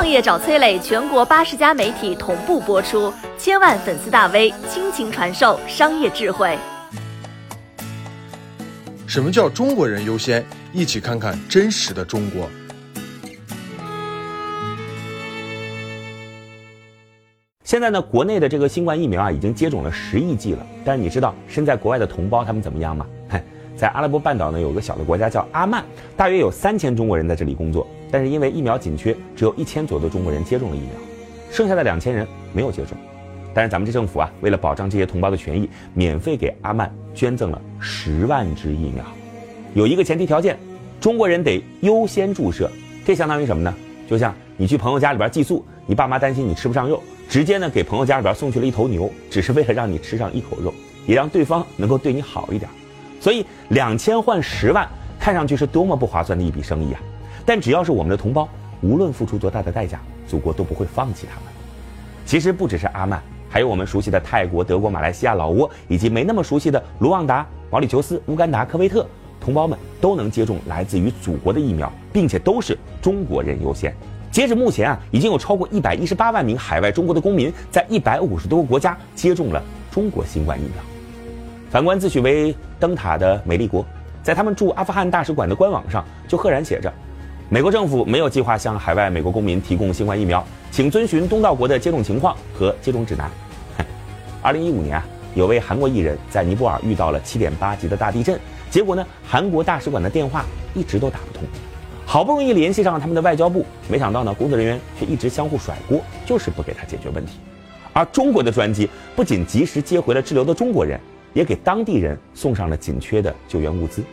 创业找崔磊，全国八十家媒体同步播出，千万粉丝大 V 倾情传授商业智慧。什么叫中国人优先？一起看看真实的中国。现在呢，国内的这个新冠疫苗啊，已经接种了十亿剂了。但是你知道身在国外的同胞他们怎么样吗？在阿拉伯半岛呢，有个小的国家叫阿曼，大约有三千中国人在这里工作。但是因为疫苗紧缺，只有一千左右的中国人接种了疫苗，剩下的两千人没有接种。但是咱们这政府啊，为了保障这些同胞的权益，免费给阿曼捐赠了十万支疫苗。有一个前提条件，中国人得优先注射。这相当于什么呢？就像你去朋友家里边寄宿，你爸妈担心你吃不上肉。直接呢给朋友家里边送去了一头牛，只是为了让你吃上一口肉，也让对方能够对你好一点。所以两千换十万，看上去是多么不划算的一笔生意啊！但只要是我们的同胞，无论付出多大的代价，祖国都不会放弃他们。其实不只是阿曼，还有我们熟悉的泰国、德国、马来西亚、老挝，以及没那么熟悉的卢旺达、毛里求斯、乌干达、科威特，同胞们都能接种来自于祖国的疫苗，并且都是中国人优先。截止目前啊，已经有超过一百一十八万名海外中国的公民，在一百五十多个国家接种了中国新冠疫苗。反观自诩为灯塔的美利国，在他们驻阿富汗大使馆的官网上就赫然写着：“美国政府没有计划向海外美国公民提供新冠疫苗，请遵循东道国的接种情况和接种指南。”二零一五年啊，有位韩国艺人，在尼泊尔遇到了七点八级的大地震，结果呢，韩国大使馆的电话一直都打不通。好不容易联系上了他们的外交部，没想到呢，工作人员却一直相互甩锅，就是不给他解决问题。而中国的专机不仅及时接回了滞留的中国人，也给当地人送上了紧缺的救援物资。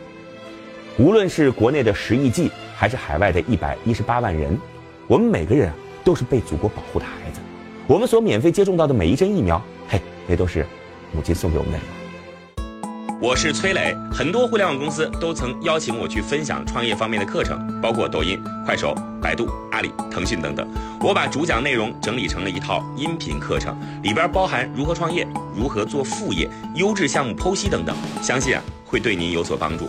无论是国内的十亿剂，还是海外的一百一十八万人，我们每个人，都是被祖国保护的孩子。我们所免费接种到的每一针疫苗，嘿，那都是母亲送给我们的礼物。我是崔磊，很多互联网公司都曾邀请我去分享创业方面的课程，包括抖音、快手、百度、阿里、腾讯等等。我把主讲内容整理成了一套音频课程，里边包含如何创业、如何做副业、优质项目剖析等等，相信啊会对您有所帮助。